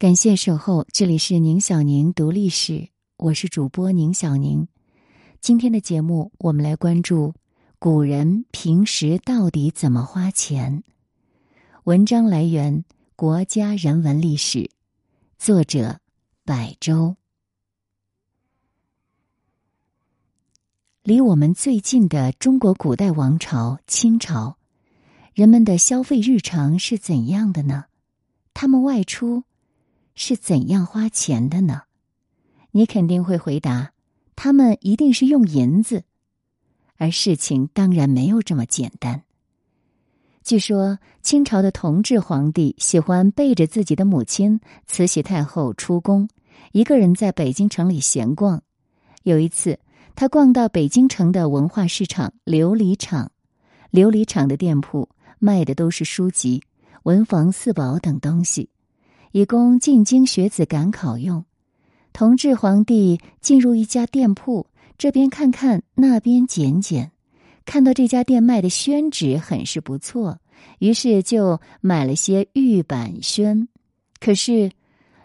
感谢守候，这里是宁小宁读历史，我是主播宁小宁。今天的节目，我们来关注古人平时到底怎么花钱。文章来源《国家人文历史》，作者百周。离我们最近的中国古代王朝清朝，人们的消费日常是怎样的呢？他们外出。是怎样花钱的呢？你肯定会回答，他们一定是用银子，而事情当然没有这么简单。据说清朝的同治皇帝喜欢背着自己的母亲慈禧太后出宫，一个人在北京城里闲逛。有一次，他逛到北京城的文化市场琉璃厂，琉璃厂的店铺卖的都是书籍、文房四宝等东西。以供进京学子赶考用。同治皇帝进入一家店铺，这边看看，那边捡捡，看到这家店卖的宣纸很是不错，于是就买了些玉板宣。可是，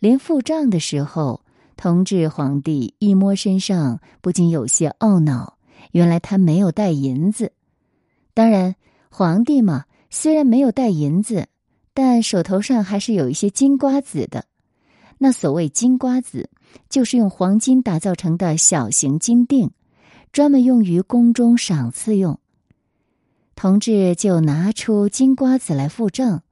临付账的时候，同治皇帝一摸身上，不禁有些懊恼。原来他没有带银子。当然，皇帝嘛，虽然没有带银子。但手头上还是有一些金瓜子的。那所谓金瓜子，就是用黄金打造成的小型金锭，专门用于宫中赏赐用。同治就拿出金瓜子来付账，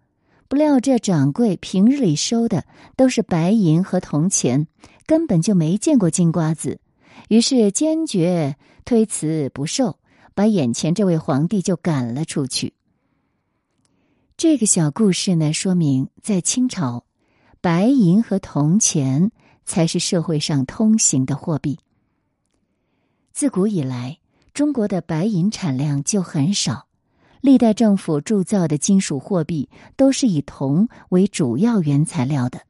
不料这掌柜平日里收的都是白银和铜钱，根本就没见过金瓜子，于是坚决推辞不受，把眼前这位皇帝就赶了出去。这个小故事呢，说明在清朝，白银和铜钱才是社会上通行的货币。自古以来，中国的白银产量就很少，历代政府铸造的金属货币都是以铜为主要原材料的，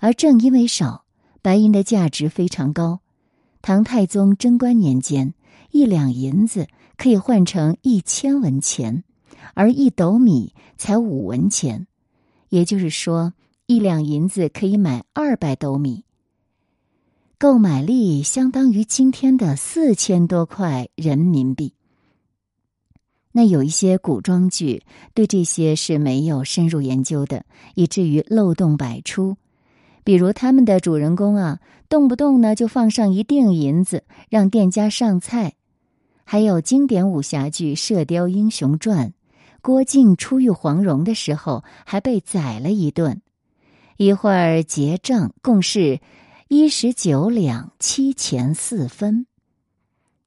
而正因为少，白银的价值非常高。唐太宗贞观年间，一两银子可以换成一千文钱。而一斗米才五文钱，也就是说，一两银子可以买二百斗米。购买力相当于今天的四千多块人民币。那有一些古装剧对这些是没有深入研究的，以至于漏洞百出。比如他们的主人公啊，动不动呢就放上一锭银子让店家上菜。还有经典武侠剧《射雕英雄传》。郭靖出狱黄蓉的时候，还被宰了一顿。一会儿结账，共是一十九两七钱四分。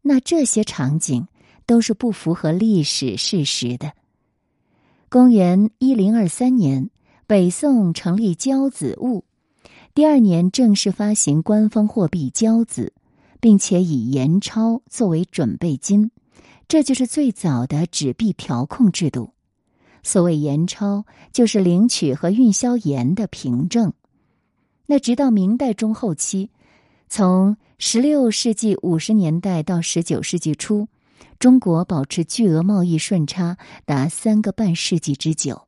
那这些场景都是不符合历史事实的。公元一零二三年，北宋成立交子务，第二年正式发行官方货币交子，并且以盐钞作为准备金。这就是最早的纸币调控制度。所谓盐钞，就是领取和运销盐的凭证。那直到明代中后期，从十六世纪五十年代到十九世纪初，中国保持巨额贸易顺差达三个半世纪之久。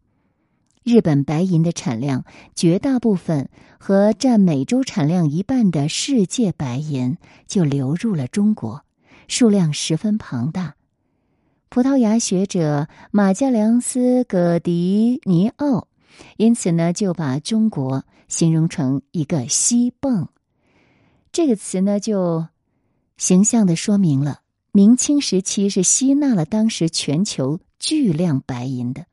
日本白银的产量绝大部分和占美洲产量一半的世界白银就流入了中国，数量十分庞大。葡萄牙学者马加良斯·葛迪尼奥，因此呢，就把中国形容成一个西泵。这个词呢，就形象的说明了明清时期是吸纳了当时全球巨量白银的。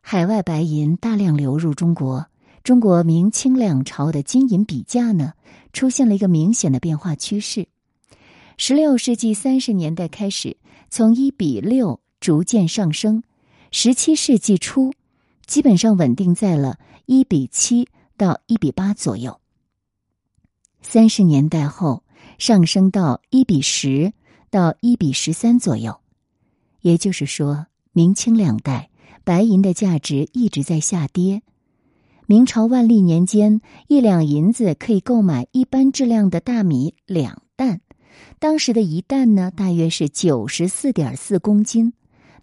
海外白银大量流入中国，中国明清两朝的金银比价呢，出现了一个明显的变化趋势。十六世纪三十年代开始。从一比六逐渐上升，十七世纪初，基本上稳定在了一比七到一比八左右。三十年代后上升到一比十到一比十三左右，也就是说，明清两代白银的价值一直在下跌。明朝万历年间，一两银子可以购买一般质量的大米两担。当时的一担呢，大约是九十四点四公斤，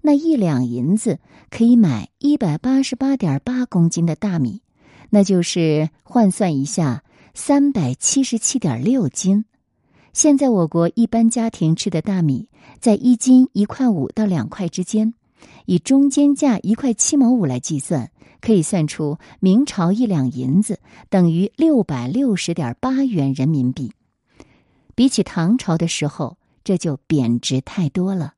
那一两银子可以买一百八十八点八公斤的大米，那就是换算一下，三百七十七点六斤。现在我国一般家庭吃的大米，在一斤一块五到两块之间，以中间价一块七毛五来计算，可以算出明朝一两银子等于六百六十点八元人民币。比起唐朝的时候，这就贬值太多了。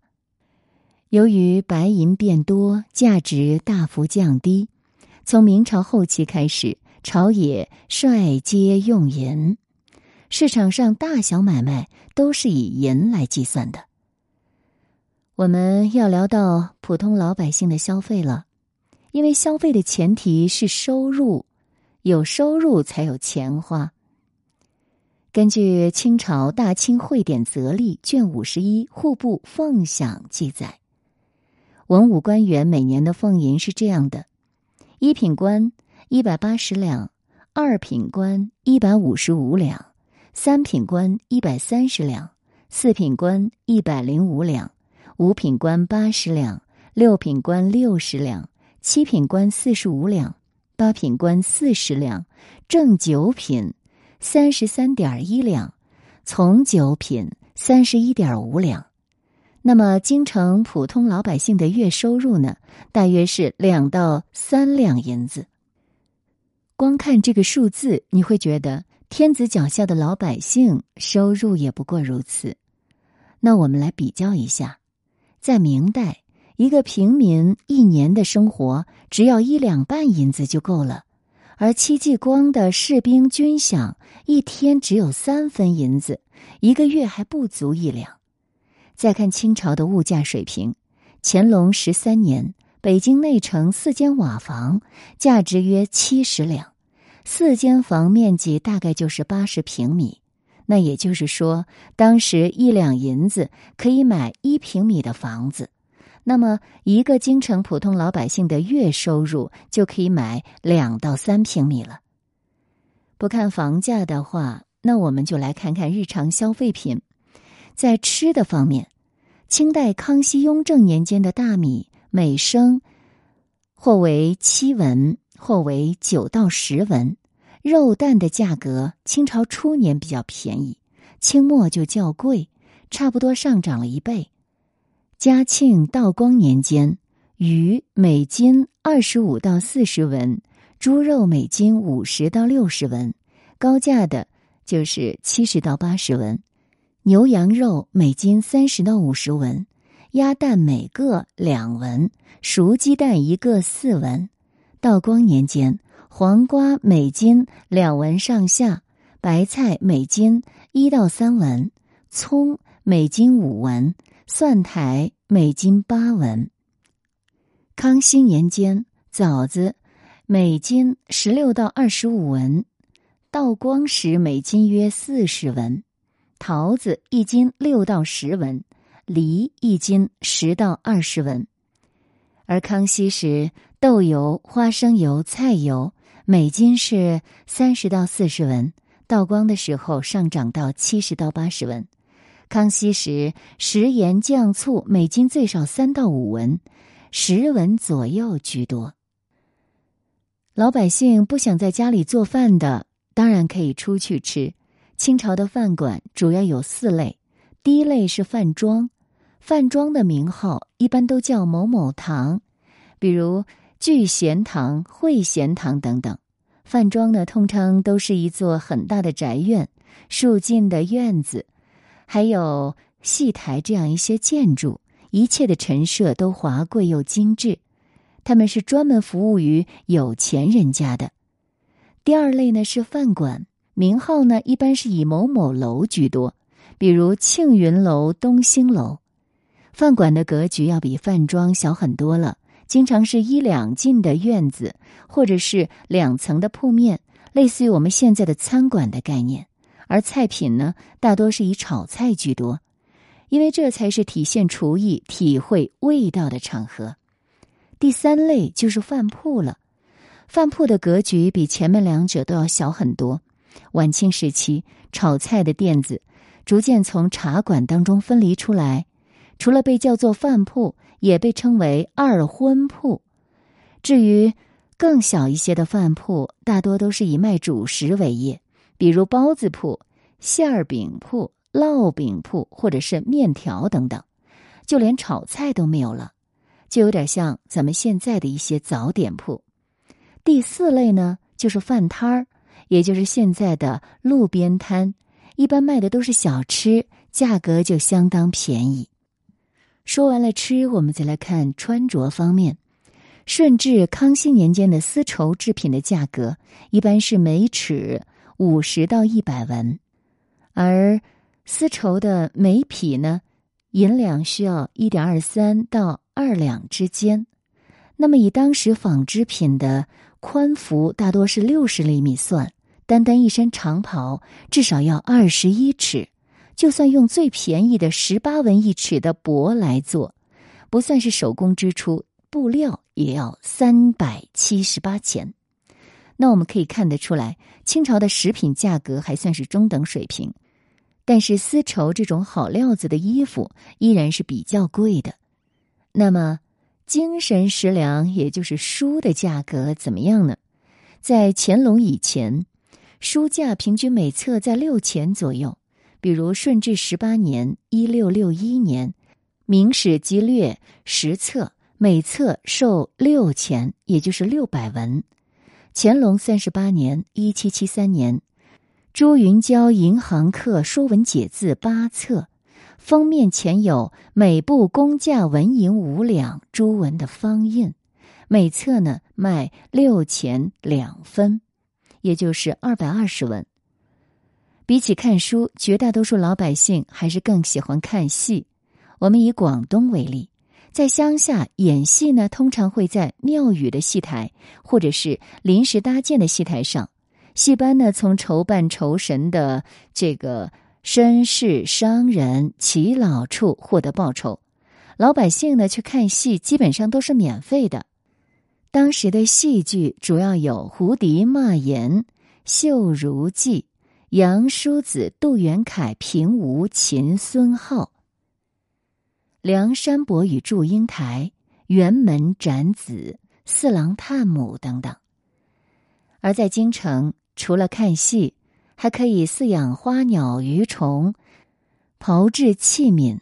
由于白银变多，价值大幅降低，从明朝后期开始，朝野率皆用银。市场上大小买卖都是以银来计算的。我们要聊到普通老百姓的消费了，因为消费的前提是收入，有收入才有钱花。根据清朝《大清会典则例》卷五十一《户部俸饷》记载，文武官员每年的俸银是这样的：一品官一百八十两，二品官一百五十五两。三品官一百三十两，四品官一百零五两，五品官八十两，六品官六十两，七品官四十五两，八品官四十两，正九品三十三点一两，从九品三十一点五两。那么京城普通老百姓的月收入呢？大约是两到三两银子。光看这个数字，你会觉得。天子脚下的老百姓收入也不过如此，那我们来比较一下，在明代，一个平民一年的生活只要一两半银子就够了，而戚继光的士兵军饷一天只有三分银子，一个月还不足一两。再看清朝的物价水平，乾隆十三年，北京内城四间瓦房价值约七十两。四间房面积大概就是八十平米，那也就是说，当时一两银子可以买一平米的房子，那么一个京城普通老百姓的月收入就可以买两到三平米了。不看房价的话，那我们就来看看日常消费品，在吃的方面，清代康熙、雍正年间的大米每升或为七文。或为九到十文，肉蛋的价格，清朝初年比较便宜，清末就较贵，差不多上涨了一倍。嘉庆、道光年间，鱼每斤二十五到四十文，猪肉每斤五十到六十文，高价的就是七十到八十文，牛羊肉每斤三十到五十文，鸭蛋每个两文，熟鸡蛋一个四文。道光年间，黄瓜每斤两文上下，白菜每斤一到三文，葱每斤五文，蒜苔每斤八文。康熙年间，枣子每斤十六到二十五文，道光时每斤约四十文，桃子一斤六到十文，梨一斤十到二十文。而康熙时，豆油、花生油、菜油每斤是三十到四十文；道光的时候上涨到七十到八十文。康熙时，食盐酱醋每斤最少三到五文，十文左右居多。老百姓不想在家里做饭的，当然可以出去吃。清朝的饭馆主要有四类，第一类是饭庄。饭庄的名号一般都叫某某堂，比如聚贤堂、会贤堂等等。饭庄呢，通常都是一座很大的宅院，树近的院子，还有戏台这样一些建筑，一切的陈设都华贵又精致。他们是专门服务于有钱人家的。第二类呢是饭馆，名号呢一般是以某某楼居多，比如庆云楼、东兴楼。饭馆的格局要比饭庄小很多了，经常是一两进的院子，或者是两层的铺面，类似于我们现在的餐馆的概念。而菜品呢，大多是以炒菜居多，因为这才是体现厨艺、体会味道的场合。第三类就是饭铺了，饭铺的格局比前面两者都要小很多。晚清时期，炒菜的店子逐渐从茶馆当中分离出来。除了被叫做饭铺，也被称为二荤铺。至于更小一些的饭铺，大多都是以卖主食为业，比如包子铺、馅儿饼铺、烙饼铺，或者是面条等等。就连炒菜都没有了，就有点像咱们现在的一些早点铺。第四类呢，就是饭摊儿，也就是现在的路边摊，一般卖的都是小吃，价格就相当便宜。说完了吃，我们再来看穿着方面。顺治、康熙年间的丝绸制品的价格一般是每尺五十到一百文，而丝绸的每匹呢，银两需要一点二三到二两之间。那么以当时纺织品的宽幅大多是六十厘米算，单单一身长袍至少要二十一尺。就算用最便宜的十八文一尺的帛来做，不算是手工支出，布料也要三百七十八钱。那我们可以看得出来，清朝的食品价格还算是中等水平，但是丝绸这种好料子的衣服依然是比较贵的。那么，精神食粮，也就是书的价格怎么样呢？在乾隆以前，书价平均每册在六钱左右。比如顺治十八年（一六六一年），《明史辑略》十册，每册售六钱，也就是六百文。乾隆三十八年（一七七三年），朱云娇银行刻《说文解字》八册，封面前有每部工价纹银五两朱文的方印，每册呢卖六钱两分，也就是二百二十文。比起看书，绝大多数老百姓还是更喜欢看戏。我们以广东为例，在乡下演戏呢，通常会在庙宇的戏台，或者是临时搭建的戏台上。戏班呢，从筹办酬神的这个绅士、商人、耆老处获得报酬。老百姓呢，去看戏基本上都是免费的。当时的戏剧主要有《胡笛骂言》《绣如记》。杨叔子、杜元凯、平吴、秦孙浩、梁山伯与祝英台、辕门斩子、四郎探母等等。而在京城，除了看戏，还可以饲养花鸟鱼虫、炮制器皿。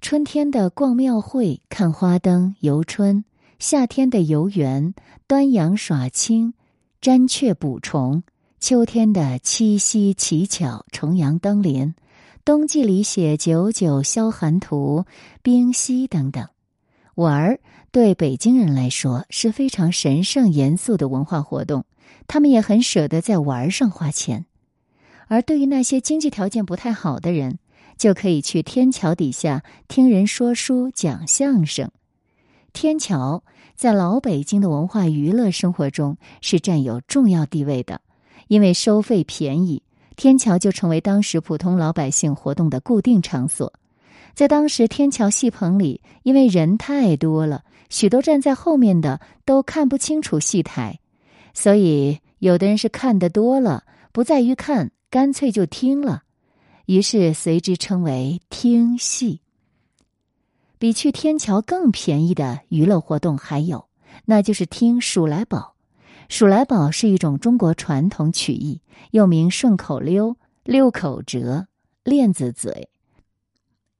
春天的逛庙会、看花灯、游春；夏天的游园、端阳耍青、瞻雀捕虫。秋天的七夕乞巧、重阳登临，冬季里写九九消寒图、冰溪等等。玩儿对北京人来说是非常神圣严肃的文化活动，他们也很舍得在玩儿上花钱。而对于那些经济条件不太好的人，就可以去天桥底下听人说书、讲相声。天桥在老北京的文化娱乐生活中是占有重要地位的。因为收费便宜，天桥就成为当时普通老百姓活动的固定场所。在当时，天桥戏棚里，因为人太多了，许多站在后面的都看不清楚戏台，所以有的人是看得多了，不在于看，干脆就听了，于是随之称为听戏。比去天桥更便宜的娱乐活动还有，那就是听数来宝。数来宝是一种中国传统曲艺，又名顺口溜、溜口折、链子嘴。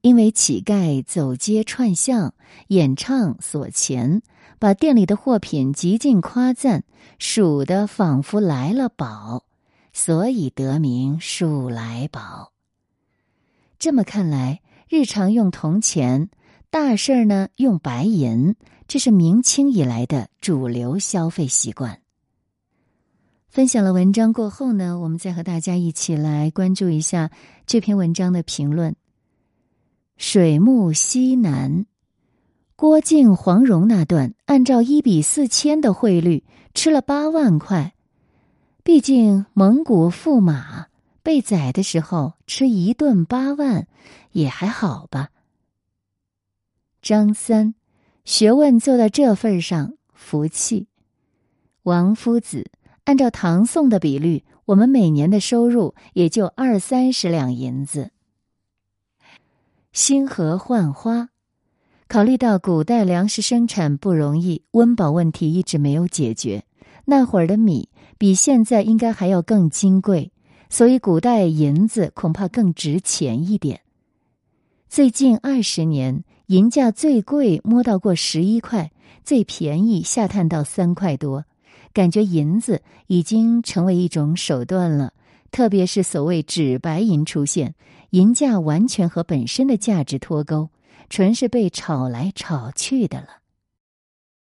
因为乞丐走街串巷演唱所钱，把店里的货品极尽夸赞，数的仿佛来了宝，所以得名数来宝。这么看来，日常用铜钱，大事儿呢用白银，这是明清以来的主流消费习惯。分享了文章过后呢，我们再和大家一起来关注一下这篇文章的评论。水木西南，郭靖黄蓉那段，按照一比四千的汇率，吃了八万块。毕竟蒙古驸马被宰的时候，吃一顿八万也还好吧。张三，学问做到这份上，福气。王夫子。按照唐宋的比率，我们每年的收入也就二三十两银子。星河浣花，考虑到古代粮食生产不容易，温饱问题一直没有解决，那会儿的米比现在应该还要更金贵，所以古代银子恐怕更值钱一点。最近二十年，银价最贵摸到过十一块，最便宜下探到三块多，感觉银子已经成为一种手段了。特别是所谓纸白银出现，银价完全和本身的价值脱钩，纯是被炒来炒去的了。